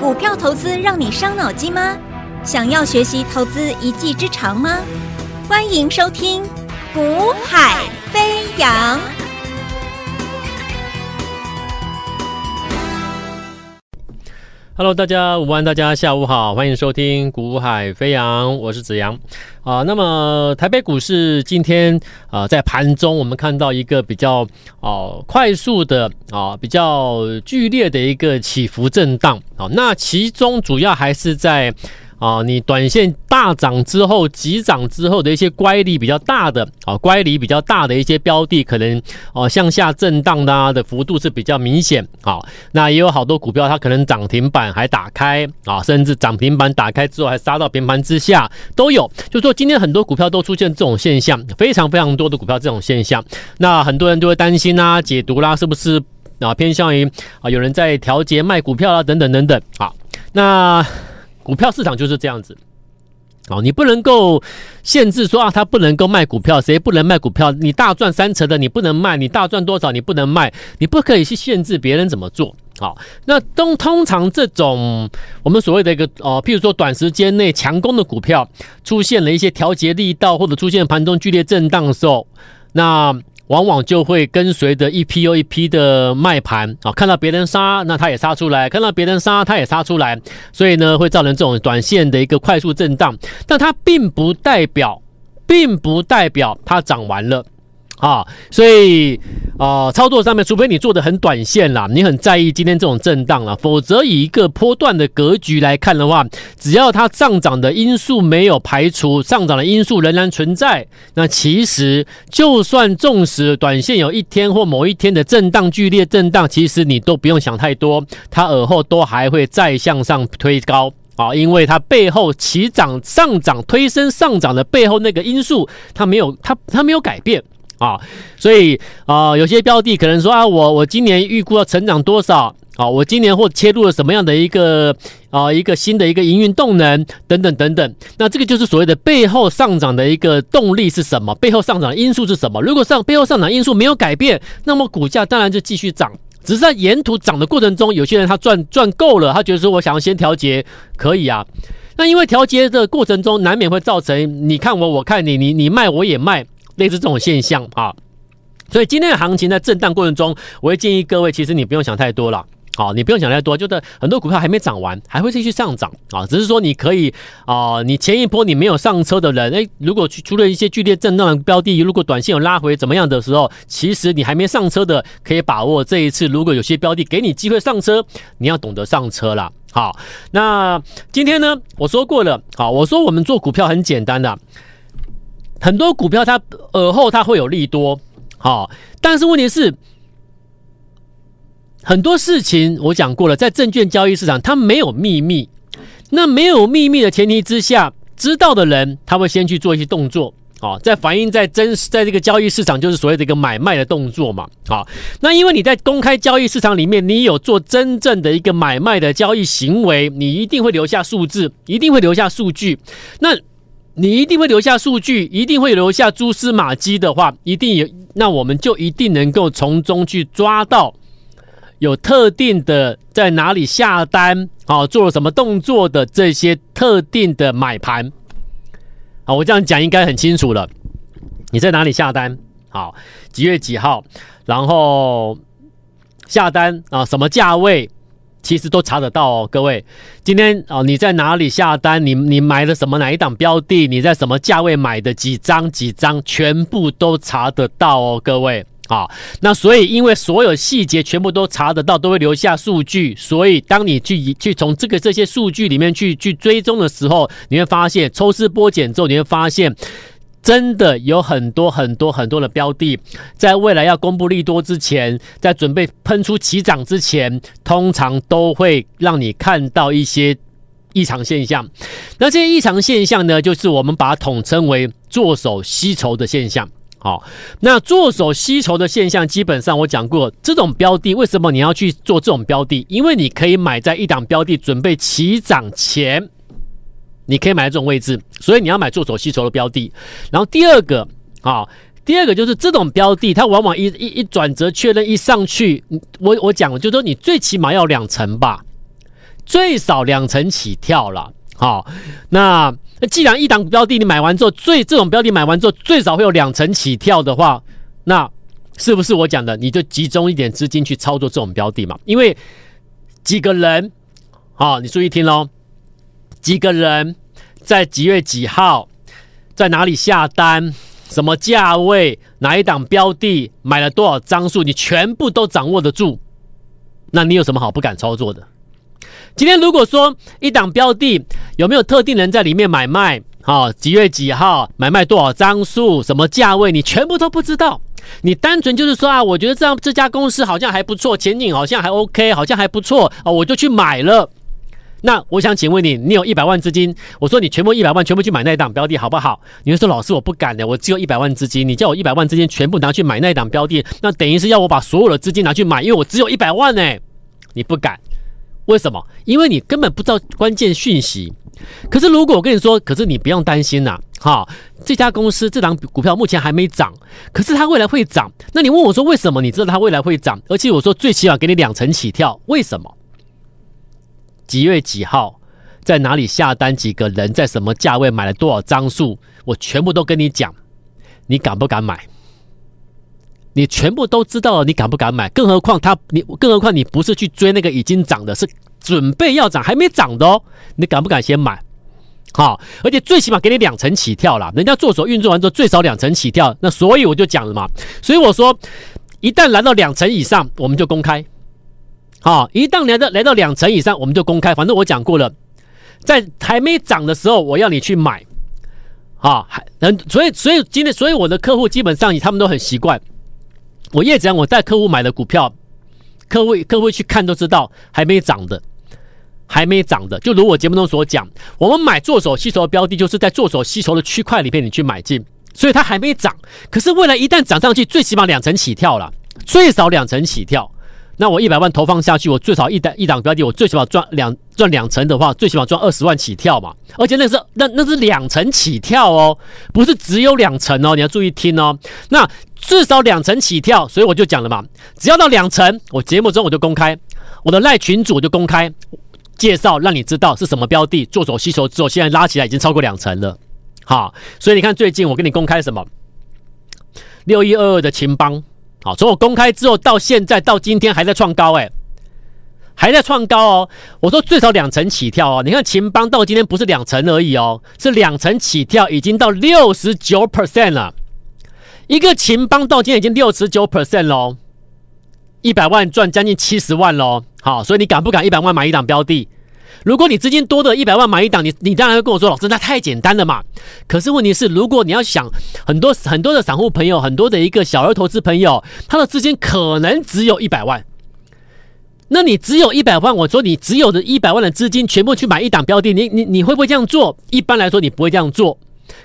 股票投资让你伤脑筋吗？想要学习投资一技之长吗？欢迎收听《股海飞扬》。Hello，大家午安，大家下午好，欢迎收听《股海飞扬》，我是子阳啊。那么台北股市今天啊，在盘中我们看到一个比较哦、啊、快速的啊比较剧烈的一个起伏震荡啊，那其中主要还是在。啊，你短线大涨之后急涨之后的一些乖离比较大的啊，乖离比较大的一些标的，可能哦向下震荡的的幅度是比较明显啊。那也有好多股票，它可能涨停板还打开啊，甚至涨停板打开之后还杀到平盘之下都有。就说今天很多股票都出现这种现象，非常非常多的股票这种现象。那很多人就会担心啊，解读啦，是不是啊偏向于啊有人在调节卖股票啦等等等等啊？那。股票市场就是这样子，哦，你不能够限制说啊，他不能够卖股票，谁不能卖股票？你大赚三成的你不能卖，你大赚多少你不能卖，你不可以去限制别人怎么做。好，那通通常这种我们所谓的一个哦，譬如说短时间内强攻的股票出现了一些调节力道，或者出现盘中剧烈震荡的时候，那。往往就会跟随着一批又一批的卖盘啊，看到别人杀，那他也杀出来；看到别人杀，他也杀出来。所以呢，会造成这种短线的一个快速震荡，但它并不代表，并不代表它涨完了。啊，所以啊、呃，操作上面，除非你做的很短线啦，你很在意今天这种震荡啦，否则以一个波段的格局来看的话，只要它上涨的因素没有排除，上涨的因素仍然存在，那其实就算纵使短线有一天或某一天的震荡剧烈震荡，其实你都不用想太多，它耳后都还会再向上推高啊，因为它背后起涨上涨推升上涨的背后那个因素，它没有它它没有改变。啊，所以啊、有些标的可能说啊，我我今年预估要成长多少啊？我今年或切入了什么样的一个啊一个新的一个营运动能等等等等。那这个就是所谓的背后上涨的一个动力是什么？背后上涨因素是什么？如果上背后上涨因素没有改变，那么股价当然就继续涨。只是在沿途涨的过程中，有些人他赚赚够了，他觉得说我想要先调节，可以啊。那因为调节的过程中难免会造成你看我我看你，你你卖我也卖。类似这种现象啊，所以今天的行情在震荡过程中，我会建议各位，其实你不用想太多了，好，你不用想太多，就是很多股票还没涨完，还会继续上涨啊，只是说你可以啊，你前一波你没有上车的人，诶，如果除了一些剧烈震荡的标的，如果短线有拉回怎么样的时候，其实你还没上车的，可以把握这一次，如果有些标的给你机会上车，你要懂得上车了。好，那今天呢，我说过了，好，我说我们做股票很简单的。很多股票它尔后它会有利多，好，但是问题是很多事情我讲过了，在证券交易市场它没有秘密，那没有秘密的前提之下，知道的人他会先去做一些动作，好，在反映在真实在这个交易市场就是所谓的一个买卖的动作嘛，好，那因为你在公开交易市场里面，你有做真正的一个买卖的交易行为，你一定会留下数字，一定会留下数据，那。你一定会留下数据，一定会留下蛛丝马迹的话，一定有，那我们就一定能够从中去抓到有特定的在哪里下单，啊，做了什么动作的这些特定的买盘。好，我这样讲应该很清楚了。你在哪里下单？好，几月几号？然后下单啊，什么价位？其实都查得到哦，各位。今天哦，你在哪里下单？你你买了什么哪一档标的？你在什么价位买的？几张几张？全部都查得到哦，各位。好，那所以因为所有细节全部都查得到，都会留下数据。所以当你去去从这个这些数据里面去去追踪的时候，你会发现抽丝剥茧之后，你会发现。真的有很多很多很多的标的，在未来要公布利多之前，在准备喷出起涨之前，通常都会让你看到一些异常现象。那这些异常现象呢，就是我们把它统称为做手吸筹的现象。好，那做手吸筹的现象，基本上我讲过，这种标的为什么你要去做这种标的？因为你可以买在一档标的准备起涨前。你可以买这种位置，所以你要买做手吸筹的标的。然后第二个啊，第二个就是这种标的，它往往一一一转折确认一上去，我我讲了，就是说你最起码要两成吧，最少两成起跳了。好，那既然一档标的你买完之后，最这种标的买完之后最少会有两成起跳的话，那是不是我讲的你就集中一点资金去操作这种标的嘛？因为几个人，好，你注意听喽，几个人在几月几号在哪里下单，什么价位，哪一档标的买了多少张数，你全部都掌握得住，那你有什么好不敢操作的？今天如果说一档标的有没有特定人在里面买卖，好，几月几号买卖多少张数，什么价位，你全部都不知道。你单纯就是说啊，我觉得这样这家公司好像还不错，前景好像还 OK，好像还不错啊，我就去买了。那我想请问你，你有一百万资金，我说你全部一百万全部去买那一档标的好不好？你会说老师我不敢的，我只有一百万资金，你叫我一百万资金全部拿去买那一档标的，那等于是要我把所有的资金拿去买，因为我只有一百万呢，你不敢。为什么？因为你根本不知道关键讯息。可是如果我跟你说，可是你不用担心呐、哈，这家公司这档股票目前还没涨，可是它未来会涨。那你问我说为什么？你知道它未来会涨？而且我说最起码给你两成起跳，为什么？几月几号在哪里下单？几个人在什么价位买了多少张数？我全部都跟你讲，你敢不敢买？你全部都知道了，你敢不敢买？更何况他，你更何况你不是去追那个已经涨的，是准备要涨还没涨的哦。你敢不敢先买？好，而且最起码给你两成起跳啦。人家做手运作完之后最少两成起跳，那所以我就讲了嘛。所以我说，一旦来到两成以上，我们就公开。好，一旦来到来到两成以上，我们就公开。反正我讲过了，在还没涨的时候，我要你去买。好，还嗯，所以所以今天，所以我的客户基本上他们都很习惯。我叶子阳，我带客户买的股票，客户客户去看都知道，还没涨的，还没涨的。就如我节目中所讲，我们买做手吸筹的标的，就是在做手吸筹的区块里面，你去买进，所以它还没涨。可是未来一旦涨上去，最起码两成起跳了，最少两成起跳。那我一百万投放下去，我最少一档一档标的，我最起码赚两赚两成的话，最起码赚二十万起跳嘛。而且那是那那是两成起跳哦，不是只有两成哦，你要注意听哦。那至少两成起跳，所以我就讲了嘛，只要到两成，我节目中我就公开我的赖群主，就公开介绍，让你知道是什么标的，做手吸筹之后，现在拉起来已经超过两成了。好，所以你看最近我跟你公开什么六一二二的秦邦。好，从我公开之后到现在到今天还在创高，哎，还在创高哦。我说最少两成起跳哦。你看秦邦到今天不是两成而已哦，是两成起跳，已经到六十九 percent 了。一个秦邦到今天已经六十九 percent 喽，一百万赚将近七十万喽。好，所以你敢不敢一百万买一档标的？如果你资金多的一百万买一档，你你当然会跟我说，老师，那太简单了嘛。可是问题是，如果你要想很多很多的散户朋友，很多的一个小额投资朋友，他的资金可能只有一百万，那你只有一百万，我说你只有的一百万的资金全部去买一档标的，你你你会不会这样做？一般来说你不会这样做。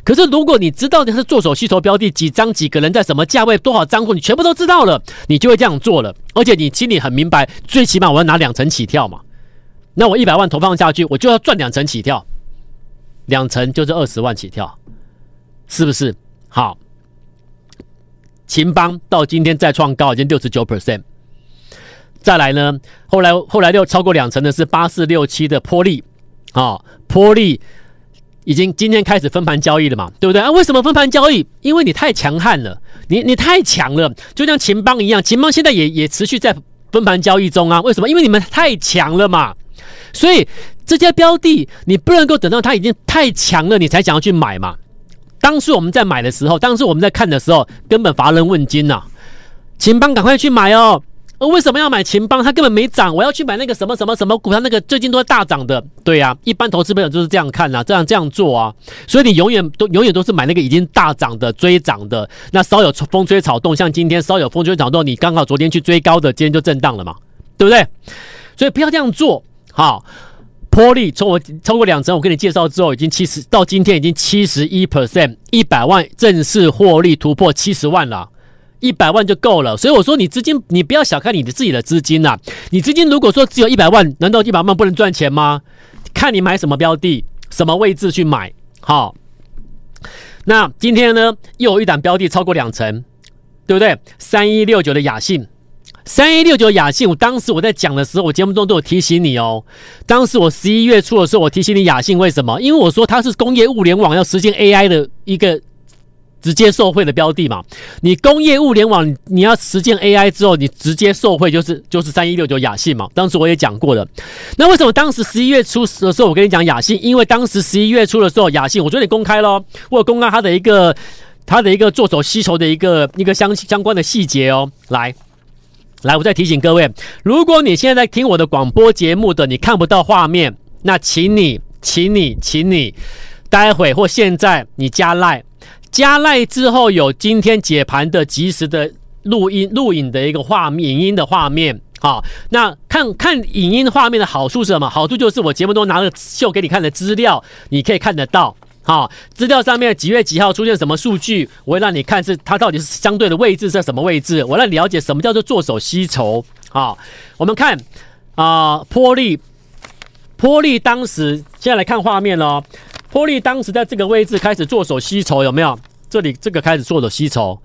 可是如果你知道你是做手吸筹标的，几张几个人在什么价位多少账户，你全部都知道了，你就会这样做了。而且你心里很明白，最起码我要拿两成起跳嘛。那我一百万投放下去，我就要赚两成起跳，两成就是二十万起跳，是不是？好，秦邦到今天再创高，已经六十九 percent。再来呢，后来后来又超过两成的是八四六七的波丽，啊，波丽已经今天开始分盘交易了嘛，对不对啊？为什么分盘交易？因为你太强悍了，你你太强了，就像秦邦一样，秦邦现在也也持续在分盘交易中啊。为什么？因为你们太强了嘛。所以这些标的你不能够等到它已经太强了，你才想要去买嘛。当时我们在买的时候，当时我们在看的时候，根本乏人问津呐。秦邦赶快去买哦！为什么要买秦邦？它根本没涨，我要去买那个什么什么什么股票，那个最近都是大涨的。对呀、啊，一般投资朋友就是这样看呐，这样这样做啊。所以你永远都永远都是买那个已经大涨的、追涨的。那稍有风吹草动，像今天稍有风吹草动，你刚好昨天去追高的，今天就震荡了嘛，对不对？所以不要这样做。好，波利从我超过两成，我跟你介绍之后，已经七十到今天已经七十一 percent，一百万正式获利突破七十万了，一百万就够了。所以我说，你资金你不要小看你的自己的资金呐、啊，你资金如果说只有一百万，难道一百万不能赚钱吗？看你买什么标的，什么位置去买。好，那今天呢，又有一档标的超过两成，对不对？三一六九的雅信。三一六九雅信，我当时我在讲的时候，我节目中都有提醒你哦。当时我十一月初的时候，我提醒你雅信为什么？因为我说它是工业物联网要实现 AI 的一个直接受惠的标的嘛。你工业物联网你要实现 AI 之后，你直接受惠就是就是三一六九雅信嘛。当时我也讲过的。那为什么当时十一月初的时候我跟你讲雅信？因为当时十一月初的时候雅信，我昨天公开咯，我有公开它的一个它的一个做手吸筹的一个一个相相关的细节哦，来。来，我再提醒各位，如果你现在在听我的广播节目的，你看不到画面，那请你，请你，请你，待会或现在你加赖，加赖之后有今天解盘的及时的录音录影的一个画面，影音的画面，好，那看看影音画面的好处是什么？好处就是我节目中拿了秀给你看的资料，你可以看得到。好，资料上面几月几号出现什么数据，我会让你看是它到底是相对的位置在什么位置，我让你了解什么叫做做手吸筹。好，我们看啊，波利，波利当时现在来看画面哦，波利当时在这个位置开始做手吸筹，有没有？这里这个开始做手吸筹。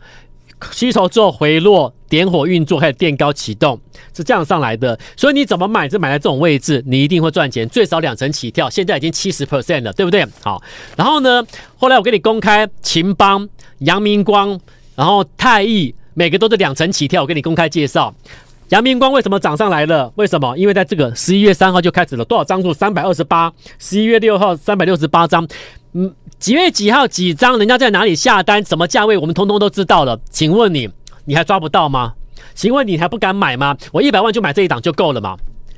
吸筹之后回落，点火运作，开始垫高启动，是这样上来的。所以你怎么买？就买在这种位置，你一定会赚钱，最少两成起跳。现在已经七十 percent 了，对不对？好，然后呢，后来我给你公开秦邦、阳明光，然后太毅，每个都是两成起跳。我给你公开介绍，阳明光为什么涨上来了？为什么？因为在这个十一月三号就开始了，多少张数？三百二十八。十一月六号三百六十八张。嗯，几月几号几张？人家在哪里下单？什么价位？我们通通都知道了。请问你，你还抓不到吗？请问你还不敢买吗？我一百万就买这一档就够了嘛？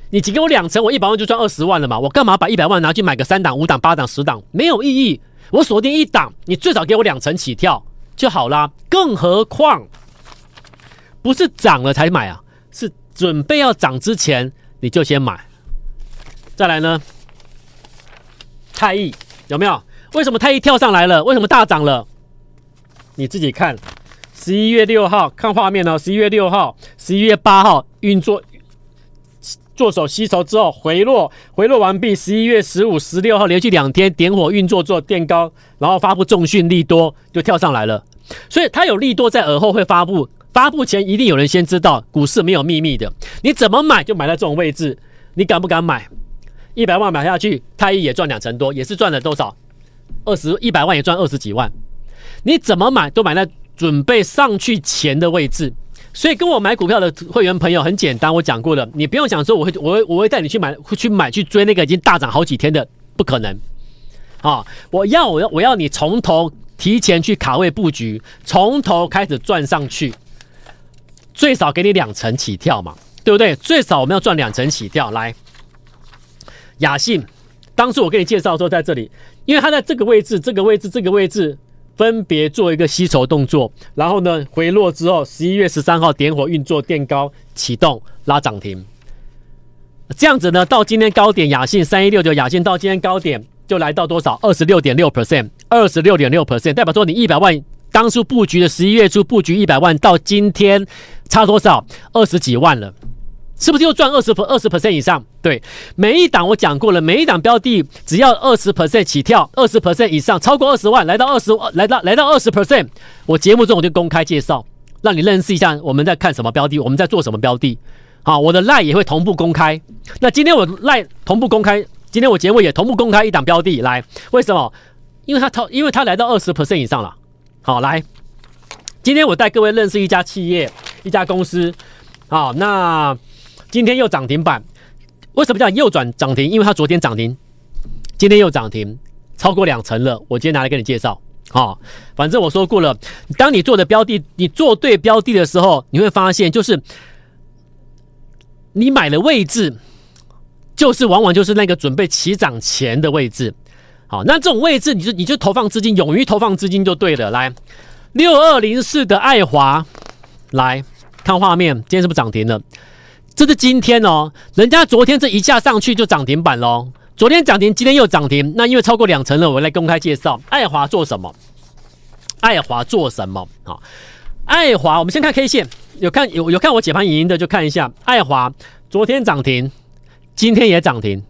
你只给我两成，我一百万就赚二十万了嘛？我干嘛把一百万拿去买个三档、五档、八档、十档？没有意义。我锁定一档，你最少给我两成起跳就好啦。更何况，不是涨了才买啊，是准备要涨之前你就先买。再来呢，太毅有没有？为什么太一跳上来了？为什么大涨了？你自己看，十一月六号看画面哦。十一月六号、十一月八号运作做手吸筹之后回落，回落完毕。十一月十五、十六号连续两天点火运作做垫高，然后发布重讯利多就跳上来了。所以它有利多在耳后会发布，发布前一定有人先知道。股市没有秘密的，你怎么买就买在这种位置。你敢不敢买？一百万买下去，太一也赚两成多，也是赚了多少？二十一百万也赚二十几万，你怎么买都买在准备上去前的位置，所以跟我买股票的会员朋友很简单，我讲过了，你不用想说我会我会我会带你去买会去买去追那个已经大涨好几天的，不可能啊！我要我要我要你从头提前去卡位布局，从头开始赚上去，最少给你两成起跳嘛，对不对？最少我们要赚两成起跳。来，雅信，当时我给你介绍的时候在这里。因为它在这个位置、这个位置、这个位置分别做一个吸筹动作，然后呢回落之后，十一月十三号点火运作垫高启动拉涨停，这样子呢到今天高点亚信三一六九亚信到今天高点就来到多少？二十六点六 percent，二十六点六 percent，代表说你一百万当初布局的十一月初布局一百万到今天差多少？二十几万了。是不是又赚二十二十 percent 以上？对，每一档我讲过了，每一档标的只要二十 percent 起跳，二十 percent 以上，超过二十万，来到二十，来到来到二十 percent，我节目中我就公开介绍，让你认识一下我们在看什么标的，我们在做什么标的。好，我的 lie 也会同步公开。那今天我 lie 同步公开，今天我节目也同步公开一档标的来，为什么？因为它超，因为它来到二十 percent 以上了。好，来，今天我带各位认识一家企业，一家公司。好，那。今天又涨停板，为什么叫右转涨停？因为它昨天涨停，今天又涨停，超过两成了。我今天拿来跟你介绍，好，反正我说过了，当你做的标的，你做对标的的时候，你会发现，就是你买的位置，就是往往就是那个准备起涨前的位置。好，那这种位置，你就你就投放资金，勇于投放资金就对了。来，六二零四的爱华，来看画面，今天是不是涨停了？这是今天哦，人家昨天这一下上去就涨停板喽。昨天涨停，今天又涨停，那因为超过两成了，我来公开介绍爱华做什么？爱华做什么？好，爱华，我们先看 K 线，有看有有看我解盘影音的就看一下爱华，昨天涨停，今天也涨停，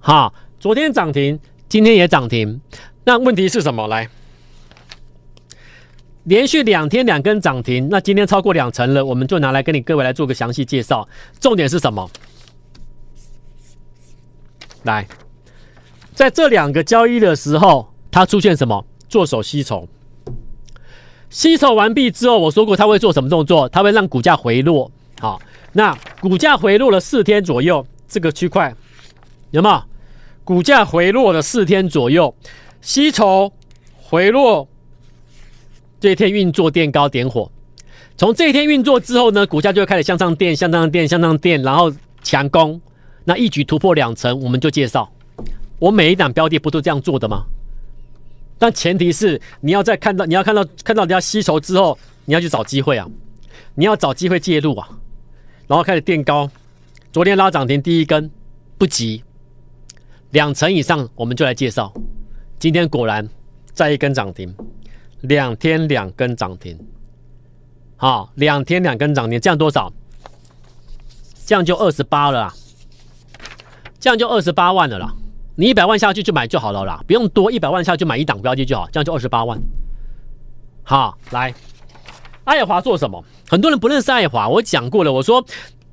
好，昨天涨停，今天也涨停，那问题是什么？来，连续两天两根涨停，那今天超过两成了，我们就拿来跟你各位来做个详细介绍。重点是什么？来，在这两个交易的时候，它出现什么？做手吸筹，吸筹完毕之后，我说过它会做什么动作？它会让股价回落。好，那股价回落了四天左右，这个区块有没有？股价回落了四天左右，吸筹回落。这一天运作垫高点火，从这一天运作之后呢，股价就会开始向上垫、向上垫、向上垫，然后强攻，那一举突破两成，我们就介绍。我每一档标的不都这样做的吗？但前提是你要在看到、你要看到、看到人家吸筹之后，你要去找机会啊，你要找机会介入啊，然后开始垫高。昨天拉涨停第一根不急，两成以上我们就来介绍。今天果然再一根涨停。两天两根涨停，好，两天两根涨停，这样多少？这样就二十八了啦，这样就二十八万了啦。你一百万下去就买就好了啦，不用多，一百万下去买一档标的就好，这样就二十八万。好，来，爱华做什么？很多人不认识爱华，我讲过了，我说。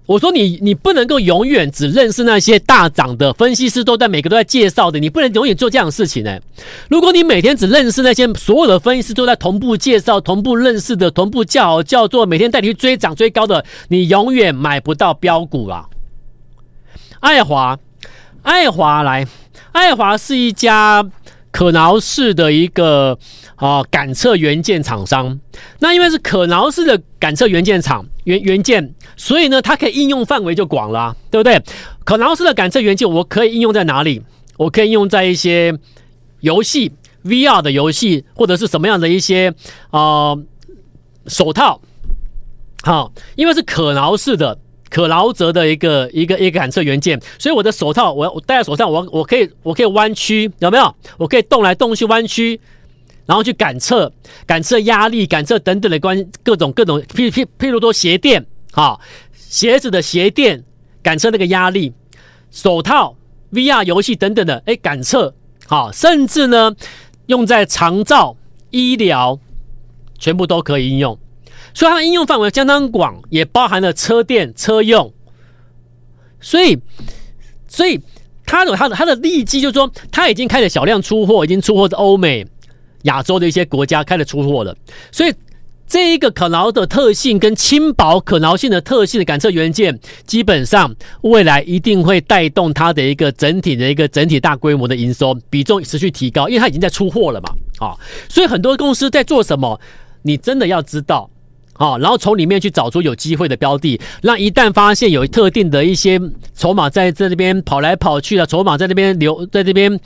我说你，你不能够永远只认识那些大涨的分析师，都在每个都在介绍的，你不能永远做这样的事情呢、如果你每天只认识那些所有的分析师都在同步介绍、同步认识的、同步叫叫座，每天带你去追涨追高的，你永远买不到标股啊。爱华，爱华来，爱华是一家可挠式的一个啊感测元件厂商。那因为是可挠式的感测元件厂元元件。所以呢，它可以应用范围就广了，对不对？可挠式的感测元件，我可以应用在哪里？我可以应用在一些游戏 VR 的游戏，或者是什么样的一些啊、手套。好，因为是可挠式的、可挠折的一个一个一个感测元件，所以我的手套，我我戴在手上，我我可以我可以弯曲，有没有？我可以动来动去弯曲，然后去感测、感测压力、感测等等的关各种各种，譬譬譬如说鞋垫。好，鞋子的鞋垫感测那个压力，手套、VR 游戏等等的，哎，感测好，甚至呢用在长照、医疗，全部都可以应用。所以它的应用范围相当广，也包含了车电、车用。所以，所以它有它的它的利基，就是说它已经开始小量出货，已经出货在欧美、亚洲的一些国家开始出货了。所以。这一个可挠的特性跟轻薄可挠性的特性的感测元件，基本上未来一定会带动它的一个整体的一个整体大规模的营收比重持续提高，因为它已经在出货了嘛，啊，所以很多公司在做什么，你真的要知道，啊，然后从里面去找出有机会的标的，那一旦发现有特定的一些筹码在这边跑来跑去的筹码在那边流，在这边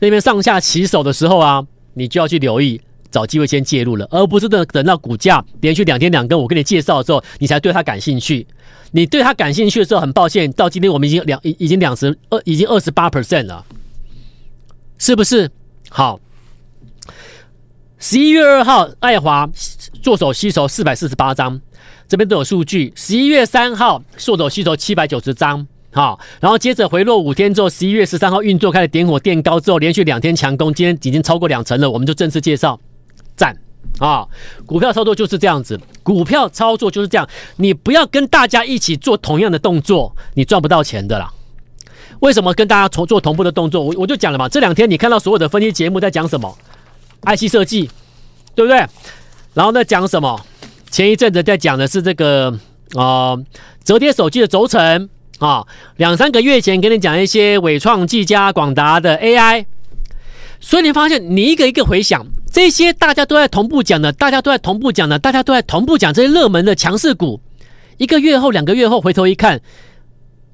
那边上下起手的时候啊，你就要去留意。找机会先介入了，而不是等等到股价连续两天两根，我跟你介绍的时候，你才对它感兴趣。你对它感兴趣的时候，很抱歉，到今天我们已经两已已经两十二，已经二十八 percent 了，是不是？好，十一月二号，爱华做手吸筹四百四十八张，这边都有数据。十一月三号，做手吸筹七百九十张，好，然后接着回落五天之后，十一月十三号运作开始点火垫高之后，连续两天强攻，今天已经超过两成了，我们就正式介绍。赞啊！股票操作就是这样子，股票操作就是这样。你不要跟大家一起做同样的动作，你赚不到钱的啦。为什么跟大家同做同步的动作？我我就讲了嘛，这两天你看到所有的分析节目在讲什么？IC 设计，对不对？然后呢，讲什么？前一阵子在讲的是这个啊、折叠手机的轴承啊。两三个月前跟你讲一些伟创、技嘉、广达的 AI。所以你发现，你一个一个回想，这些大家都在同步讲的，大家都在同步讲的，大家都在同步讲这些热门的强势股。一个月后、两个月后回头一看，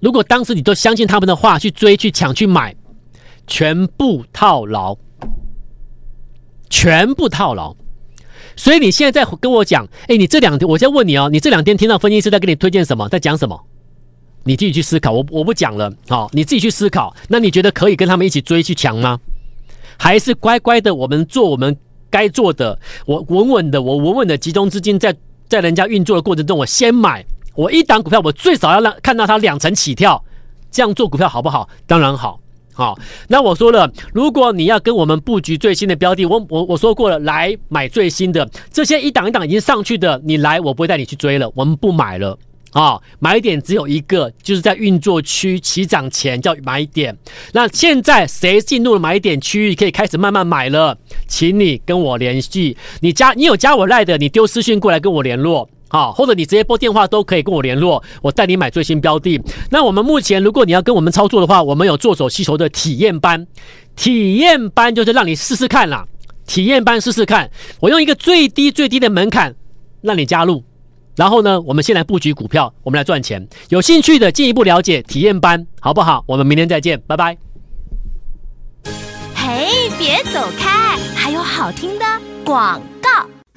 如果当时你都相信他们的话，去追、去抢、去买，全部套牢，全部套牢。所以你现在在跟我讲，哎，你这两天，我在问你哦，你这两天听到分析师在给你推荐什么，在讲什么？你自己去思考，我我不讲了，好，你自己去思考。那你觉得可以跟他们一起追、去抢吗？还是乖乖的，我们做我们该做的。我稳稳的，我稳稳的集中资金在在人家运作的过程中，我先买。我一档股票，我最少要让看到它两成起跳，这样做股票好不好？当然好，好，那我说了，如果你要跟我们布局最新的标的，我我我说过了，来买最新的这些一档一档已经上去的，你来我不会带你去追了，我们不买了啊。买点只有一个，就是在运作区起涨前叫买点。那现在谁进入了买点区域，可以开始慢慢买了，请你跟我联系。你加你有加我赖的，你丢私讯过来跟我联络。好，或者你直接拨电话都可以跟我联络，我带你买最新标的。那我们目前，如果你要跟我们操作的话，我们有做手吸筹的体验班，体验班就是让你试试看啦，体验班试试看，我用一个最低最低的门槛让你加入，然后呢，我们先来布局股票，我们来赚钱。有兴趣的进一步了解体验班好不好？我们明天再见，拜拜。嘿，别走开，还有好听的广告。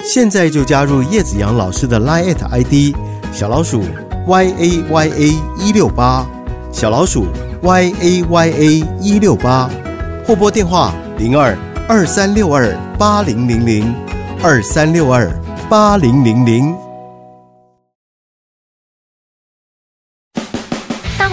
现在就加入叶子阳老师的 Line ID 小老鼠 y a y a 一六八小老鼠 y a y a 一六八或拨电话零二二三六二八零零零二三六二八零零零。